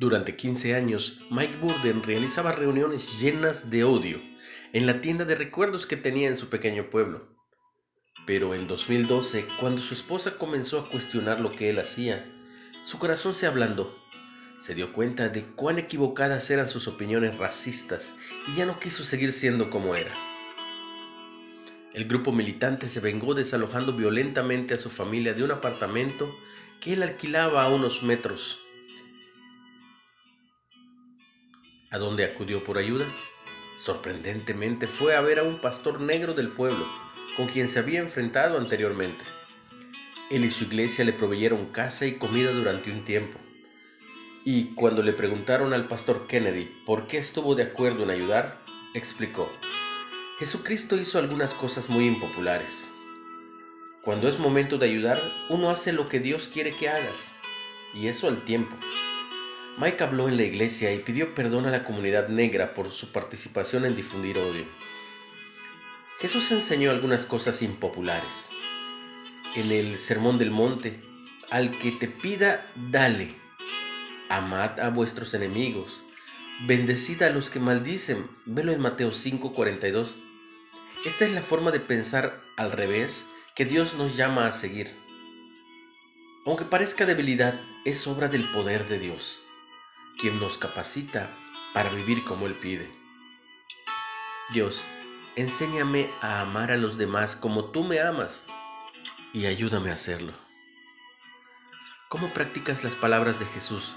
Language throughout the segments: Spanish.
Durante 15 años, Mike Burden realizaba reuniones llenas de odio en la tienda de recuerdos que tenía en su pequeño pueblo. Pero en 2012, cuando su esposa comenzó a cuestionar lo que él hacía, su corazón se ablandó. Se dio cuenta de cuán equivocadas eran sus opiniones racistas y ya no quiso seguir siendo como era. El grupo militante se vengó desalojando violentamente a su familia de un apartamento que él alquilaba a unos metros ¿A dónde acudió por ayuda? Sorprendentemente fue a ver a un pastor negro del pueblo, con quien se había enfrentado anteriormente. Él y su iglesia le proveyeron casa y comida durante un tiempo. Y cuando le preguntaron al pastor Kennedy por qué estuvo de acuerdo en ayudar, explicó, Jesucristo hizo algunas cosas muy impopulares. Cuando es momento de ayudar, uno hace lo que Dios quiere que hagas, y eso al tiempo. Mike habló en la iglesia y pidió perdón a la comunidad negra por su participación en difundir odio. Jesús enseñó algunas cosas impopulares. En el Sermón del Monte, al que te pida, dale. Amad a vuestros enemigos. Bendecid a los que maldicen. Velo en Mateo 5:42. Esta es la forma de pensar al revés que Dios nos llama a seguir. Aunque parezca debilidad, es obra del poder de Dios quien nos capacita para vivir como Él pide. Dios, enséñame a amar a los demás como tú me amas y ayúdame a hacerlo. ¿Cómo practicas las palabras de Jesús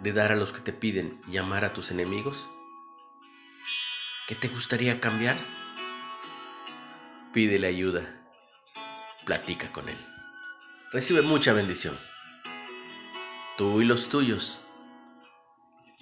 de dar a los que te piden y amar a tus enemigos? ¿Qué te gustaría cambiar? Pídele ayuda. Platica con Él. Recibe mucha bendición. Tú y los tuyos